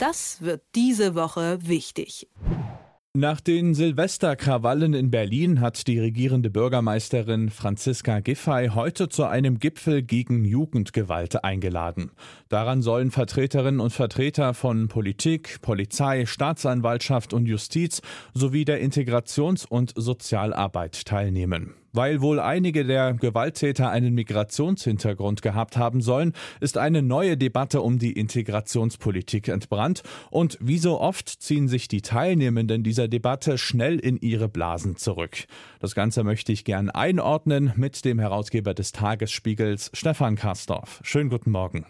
Das wird diese Woche wichtig. Nach den Silvesterkrawallen in Berlin hat die regierende Bürgermeisterin Franziska Giffey heute zu einem Gipfel gegen Jugendgewalt eingeladen. Daran sollen Vertreterinnen und Vertreter von Politik, Polizei, Staatsanwaltschaft und Justiz sowie der Integrations- und Sozialarbeit teilnehmen. Weil wohl einige der Gewalttäter einen Migrationshintergrund gehabt haben sollen, ist eine neue Debatte um die Integrationspolitik entbrannt. Und wie so oft ziehen sich die Teilnehmenden dieser Debatte schnell in ihre Blasen zurück. Das Ganze möchte ich gern einordnen mit dem Herausgeber des Tagesspiegels, Stefan Karsdorf. Schönen guten Morgen.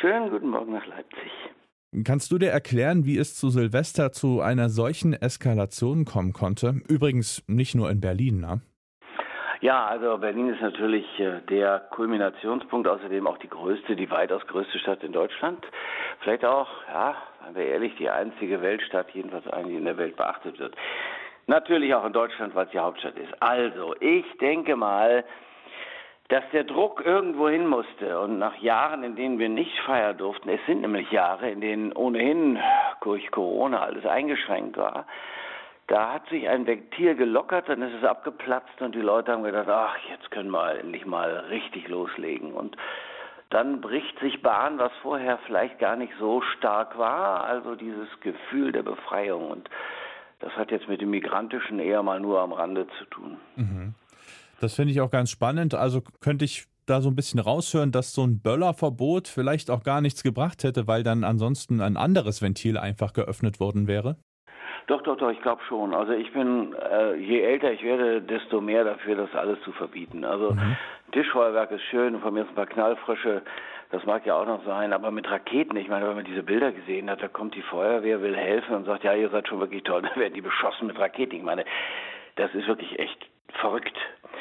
Schönen guten Morgen nach Leipzig. Kannst du dir erklären, wie es zu Silvester zu einer solchen Eskalation kommen konnte? Übrigens nicht nur in Berlin, ne? Ja, also Berlin ist natürlich äh, der Kulminationspunkt, außerdem auch die größte, die weitaus größte Stadt in Deutschland. Vielleicht auch, ja, seien wir ehrlich, die einzige Weltstadt, jedenfalls eine, die in der Welt beachtet wird. Natürlich auch in Deutschland, weil es die Hauptstadt ist. Also, ich denke mal, dass der Druck irgendwo hin musste und nach Jahren, in denen wir nicht feiern durften, es sind nämlich Jahre, in denen ohnehin durch Corona alles eingeschränkt war, da hat sich ein Ventil gelockert, dann ist es abgeplatzt und die Leute haben gedacht, ach, jetzt können wir endlich mal richtig loslegen. Und dann bricht sich Bahn, was vorher vielleicht gar nicht so stark war, also dieses Gefühl der Befreiung. Und das hat jetzt mit dem Migrantischen eher mal nur am Rande zu tun. Mhm. Das finde ich auch ganz spannend. Also könnte ich da so ein bisschen raushören, dass so ein Böllerverbot vielleicht auch gar nichts gebracht hätte, weil dann ansonsten ein anderes Ventil einfach geöffnet worden wäre? Doch, doch, doch, ich glaube schon. Also ich bin, äh, je älter ich werde, desto mehr dafür, das alles zu verbieten. Also mhm. Tischfeuerwerk ist schön, von mir ist ein paar Knallfrische, das mag ja auch noch sein, aber mit Raketen, ich meine, wenn man diese Bilder gesehen hat, da kommt die Feuerwehr, will helfen und sagt, ja, ihr seid schon wirklich toll, dann werden die beschossen mit Raketen. Ich meine, das ist wirklich echt verrückt.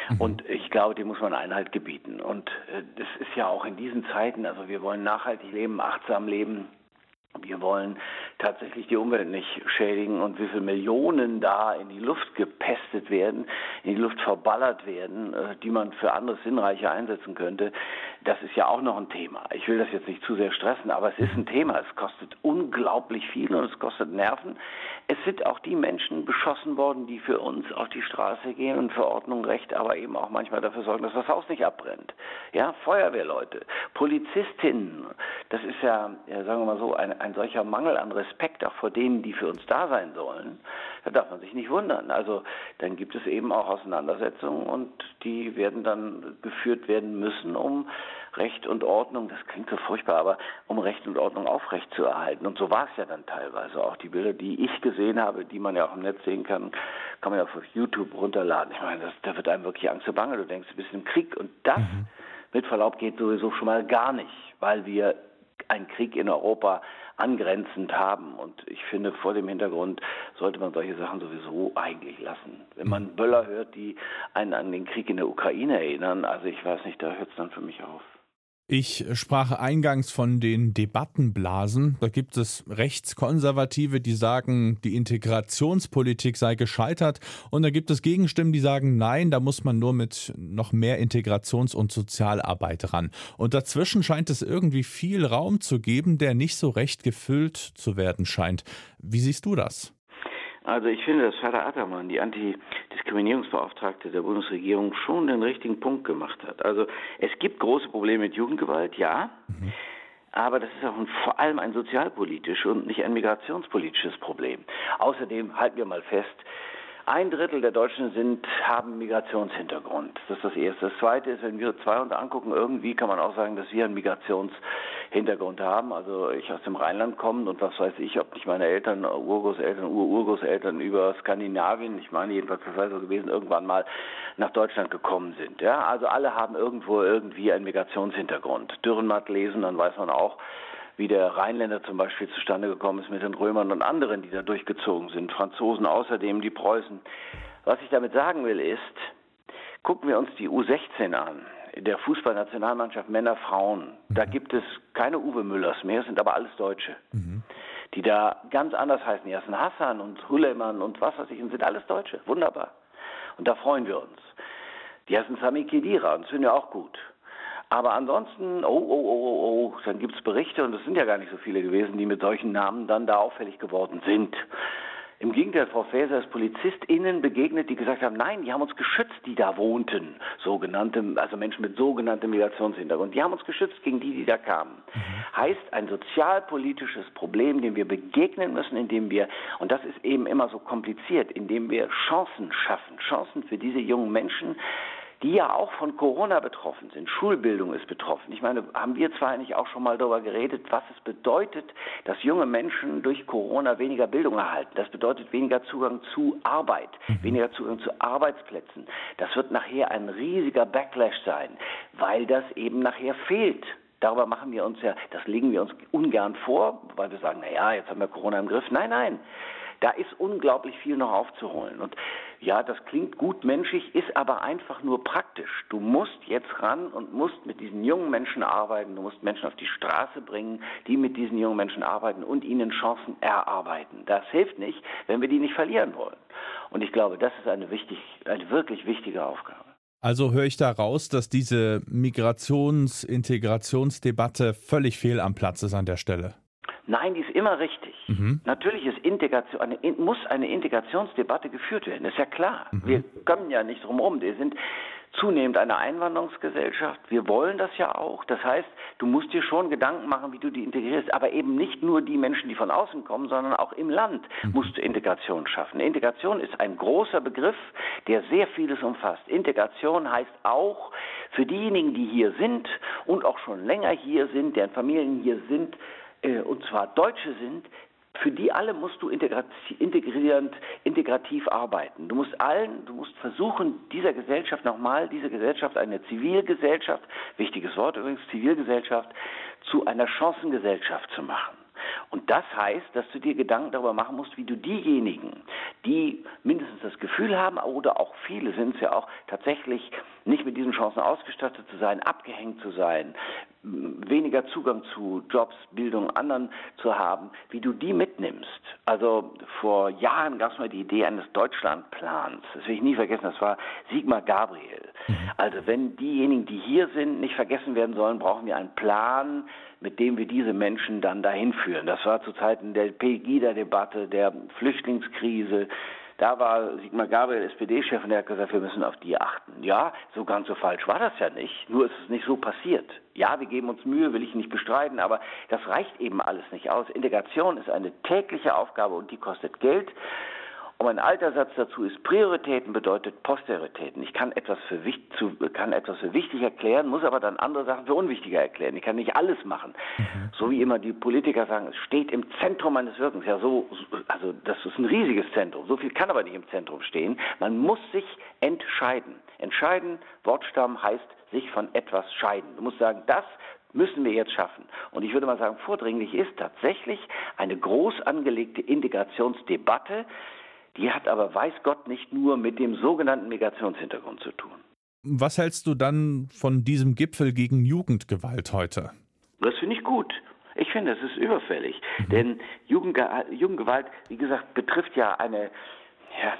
Mhm. Und ich glaube, dem muss man Einhalt gebieten. Und äh, das ist ja auch in diesen Zeiten, also wir wollen nachhaltig leben, achtsam leben, wir wollen tatsächlich die Umwelt nicht schädigen und wie viele Millionen da in die Luft gepestet werden, in die Luft verballert werden, äh, die man für anderes Sinnreiche einsetzen könnte, das ist ja auch noch ein Thema. Ich will das jetzt nicht zu sehr stressen, aber es ist ein Thema. Es kostet unglaublich viel und es kostet Nerven. Es sind auch die Menschen beschossen worden, die für uns auf die Straße gehen und für Ordnung, Recht, aber eben auch manchmal dafür sorgen, dass das Haus nicht abbrennt. Ja, Feuerwehrleute, Polizistinnen, das ist ja, ja sagen wir mal so, ein, ein solcher Mangel an Respekt auch vor denen, die für uns da sein sollen. Da darf man sich nicht wundern. Also dann gibt es eben auch Auseinandersetzungen und die werden dann geführt werden müssen, um Recht und Ordnung, das klingt so furchtbar, aber um Recht und Ordnung aufrechtzuerhalten. Und so war es ja dann teilweise auch. Die Bilder, die ich gesehen habe, die man ja auch im Netz sehen kann, kann man ja auf YouTube runterladen. Ich meine, das, da wird einem wirklich Angst und Bange. Du denkst, du bist im Krieg. Und das, mhm. mit Verlaub, geht sowieso schon mal gar nicht, weil wir einen Krieg in Europa angrenzend haben. Und ich finde, vor dem Hintergrund sollte man solche Sachen sowieso eigentlich lassen. Wenn man Böller hört, die einen an den Krieg in der Ukraine erinnern, also ich weiß nicht, da hört es dann für mich auf. Ich sprach eingangs von den Debattenblasen. Da gibt es Rechtskonservative, die sagen, die Integrationspolitik sei gescheitert. Und da gibt es Gegenstimmen, die sagen, nein, da muss man nur mit noch mehr Integrations- und Sozialarbeit ran. Und dazwischen scheint es irgendwie viel Raum zu geben, der nicht so recht gefüllt zu werden scheint. Wie siehst du das? Also ich finde, dass Vater Attermann, die Antidiskriminierungsbeauftragte der Bundesregierung, schon den richtigen Punkt gemacht hat. Also es gibt große Probleme mit Jugendgewalt, ja. Mhm. Aber das ist auch ein, vor allem ein sozialpolitisches und nicht ein migrationspolitisches Problem. Außerdem halten wir mal fest, ein Drittel der Deutschen sind, haben Migrationshintergrund. Das ist das Erste. Das Zweite ist, wenn wir zwei uns angucken, irgendwie kann man auch sagen, dass wir einen Migrationshintergrund haben. Also ich aus dem Rheinland komme und was weiß ich, ob nicht meine Eltern, Urgroßeltern, Ururgroßeltern über Skandinavien, ich meine jedenfalls, das sei so gewesen, irgendwann mal nach Deutschland gekommen sind. Ja, also alle haben irgendwo irgendwie einen Migrationshintergrund. Dürrenmatt lesen, dann weiß man auch, wie der Rheinländer zum Beispiel zustande gekommen ist mit den Römern und anderen, die da durchgezogen sind, Franzosen außerdem, die Preußen. Was ich damit sagen will ist, gucken wir uns die U16 an, der Fußballnationalmannschaft Männer, Frauen. Da mhm. gibt es keine Uwe Müllers mehr, sind aber alles Deutsche. Mhm. Die da ganz anders heißen. Yasin Hassan und Huleman und was weiß ich, und sind alles Deutsche. Wunderbar. Und da freuen wir uns. Die heißen Sami Kedira und das finden wir auch gut. Aber ansonsten, oh, oh, oh, oh, oh, dann gibt es Berichte, und es sind ja gar nicht so viele gewesen, die mit solchen Namen dann da auffällig geworden sind. Im Gegenteil, Frau Faeser ist PolizistInnen begegnet, die gesagt haben, nein, die haben uns geschützt, die da wohnten. Sogenannte, also Menschen mit sogenanntem Migrationshintergrund. Die haben uns geschützt gegen die, die da kamen. Mhm. Heißt ein sozialpolitisches Problem, dem wir begegnen müssen, indem wir, und das ist eben immer so kompliziert, indem wir Chancen schaffen. Chancen für diese jungen Menschen, die ja auch von Corona betroffen sind. Schulbildung ist betroffen. Ich meine, haben wir zwar eigentlich auch schon mal darüber geredet, was es bedeutet, dass junge Menschen durch Corona weniger Bildung erhalten. Das bedeutet weniger Zugang zu Arbeit, mhm. weniger Zugang zu Arbeitsplätzen. Das wird nachher ein riesiger Backlash sein, weil das eben nachher fehlt. Darüber machen wir uns ja, das legen wir uns ungern vor, weil wir sagen, na ja, jetzt haben wir Corona im Griff. Nein, nein. Da ist unglaublich viel noch aufzuholen. Und ja, das klingt gut menschlich, ist aber einfach nur praktisch. Du musst jetzt ran und musst mit diesen jungen Menschen arbeiten. Du musst Menschen auf die Straße bringen, die mit diesen jungen Menschen arbeiten und ihnen Chancen erarbeiten. Das hilft nicht, wenn wir die nicht verlieren wollen. Und ich glaube, das ist eine, wichtig, eine wirklich wichtige Aufgabe. Also höre ich da raus, dass diese Migrations-Integrationsdebatte völlig fehl am Platz ist an der Stelle. Nein, die ist immer richtig. Mhm. Natürlich ist Integration, eine, muss eine Integrationsdebatte geführt werden, ist ja klar. Mhm. Wir kommen ja nicht drum herum. Wir sind zunehmend eine Einwanderungsgesellschaft. Wir wollen das ja auch. Das heißt, du musst dir schon Gedanken machen, wie du die integrierst. Aber eben nicht nur die Menschen, die von außen kommen, sondern auch im Land mhm. musst du Integration schaffen. Integration ist ein großer Begriff, der sehr vieles umfasst. Integration heißt auch für diejenigen, die hier sind und auch schon länger hier sind, deren Familien hier sind, äh, und zwar Deutsche sind, für die alle musst du integrierend, integrativ arbeiten. Du musst allen, du musst versuchen, dieser Gesellschaft nochmal, diese Gesellschaft, eine Zivilgesellschaft, wichtiges Wort übrigens, Zivilgesellschaft, zu einer Chancengesellschaft zu machen. Und das heißt, dass du dir Gedanken darüber machen musst, wie du diejenigen, die mindestens das Gefühl haben, oder auch viele sind es ja auch, tatsächlich nicht mit diesen Chancen ausgestattet zu sein, abgehängt zu sein, weniger Zugang zu Jobs, Bildung, anderen zu haben, wie du die mitnimmst. Also vor Jahren gab es mal die Idee eines Deutschlandplans. Das will ich nie vergessen, das war Sigmar Gabriel. Mhm. Also wenn diejenigen, die hier sind, nicht vergessen werden sollen, brauchen wir einen Plan, mit dem wir diese Menschen dann dahin führen. Das war zu Zeiten der Pegida-Debatte, der Flüchtlingskrise, da war Sigmar Gabriel SPD-Chef und der hat gesagt, wir müssen auf die achten. Ja, so ganz so falsch war das ja nicht. Nur ist es nicht so passiert. Ja, wir geben uns Mühe, will ich nicht bestreiten, aber das reicht eben alles nicht aus. Integration ist eine tägliche Aufgabe und die kostet Geld. Und mein alter Satz dazu ist, Prioritäten bedeutet Posterioritäten. Ich kann etwas, für, zu, kann etwas für wichtig erklären, muss aber dann andere Sachen für unwichtiger erklären. Ich kann nicht alles machen. Mhm. So wie immer die Politiker sagen, es steht im Zentrum meines Wirkens. Ja, so, also das ist ein riesiges Zentrum. So viel kann aber nicht im Zentrum stehen. Man muss sich entscheiden. Entscheiden, Wortstamm heißt sich von etwas scheiden. Du musst sagen, das müssen wir jetzt schaffen. Und ich würde mal sagen, vordringlich ist tatsächlich eine groß angelegte Integrationsdebatte, die hat aber, weiß Gott, nicht nur mit dem sogenannten Migrationshintergrund zu tun. Was hältst du dann von diesem Gipfel gegen Jugendgewalt heute? Das finde ich gut. Ich finde, es ist überfällig. Mhm. Denn Jugendge Jugendgewalt, wie gesagt, betrifft ja eine, ja,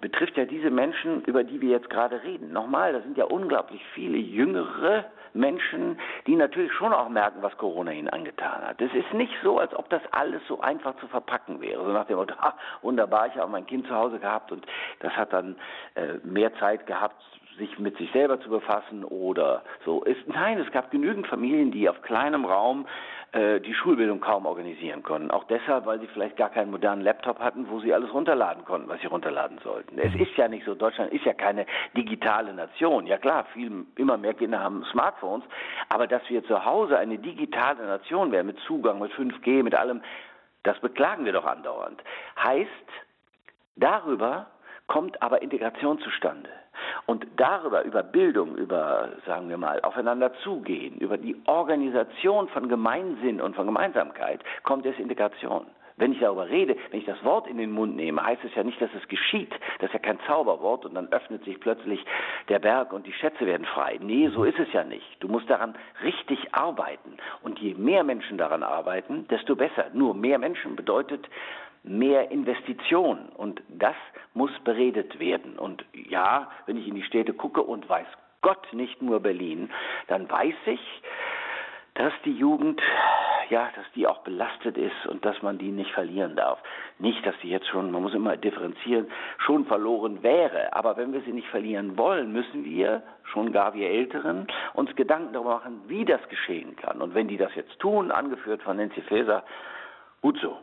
betrifft ja diese Menschen, über die wir jetzt gerade reden. Nochmal, da sind ja unglaublich viele jüngere Menschen, die natürlich schon auch merken, was Corona ihnen angetan hat. Es ist nicht so, als ob das alles so einfach zu verpacken wäre. So nach dem Motto, ah, wunderbar, ich habe mein Kind zu Hause gehabt und das hat dann äh, mehr Zeit gehabt, sich mit sich selber zu befassen oder so. ist. nein, es gab genügend Familien, die auf kleinem Raum äh, die Schulbildung kaum organisieren konnten. Auch deshalb, weil sie vielleicht gar keinen modernen Laptop hatten, wo sie alles runterladen konnten, was sie runterladen sollten. Es ist ja nicht so, Deutschland ist ja keine digitale Nation. Ja klar, viel, immer mehr Kinder haben Smartphones, aber dass wir zu Hause eine digitale Nation wären, mit Zugang, mit 5G, mit allem, das beklagen wir doch andauernd. Heißt, darüber kommt aber Integration zustande. Und darüber, über Bildung, über, sagen wir mal, aufeinander zugehen, über die Organisation von Gemeinsinn und von Gemeinsamkeit, kommt es Integration. Wenn ich darüber rede, wenn ich das Wort in den Mund nehme, heißt es ja nicht, dass es geschieht. Das ist ja kein Zauberwort und dann öffnet sich plötzlich der Berg und die Schätze werden frei. Nee, so ist es ja nicht. Du musst daran richtig arbeiten. Und je mehr Menschen daran arbeiten, desto besser. Nur mehr Menschen bedeutet mehr Investition und das muss beredet werden. Und ja, wenn ich in die Städte gucke und weiß Gott nicht nur Berlin, dann weiß ich, dass die Jugend, ja, dass die auch belastet ist und dass man die nicht verlieren darf. Nicht, dass sie jetzt schon, man muss immer differenzieren, schon verloren wäre. Aber wenn wir sie nicht verlieren wollen, müssen wir, schon gar wir Älteren, uns Gedanken darüber machen, wie das geschehen kann. Und wenn die das jetzt tun, angeführt von Nancy Faeser, gut so.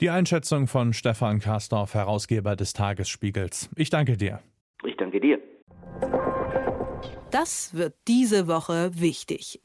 Die Einschätzung von Stefan Karsdorf, Herausgeber des Tagesspiegels. Ich danke dir. Ich danke dir. Das wird diese Woche wichtig.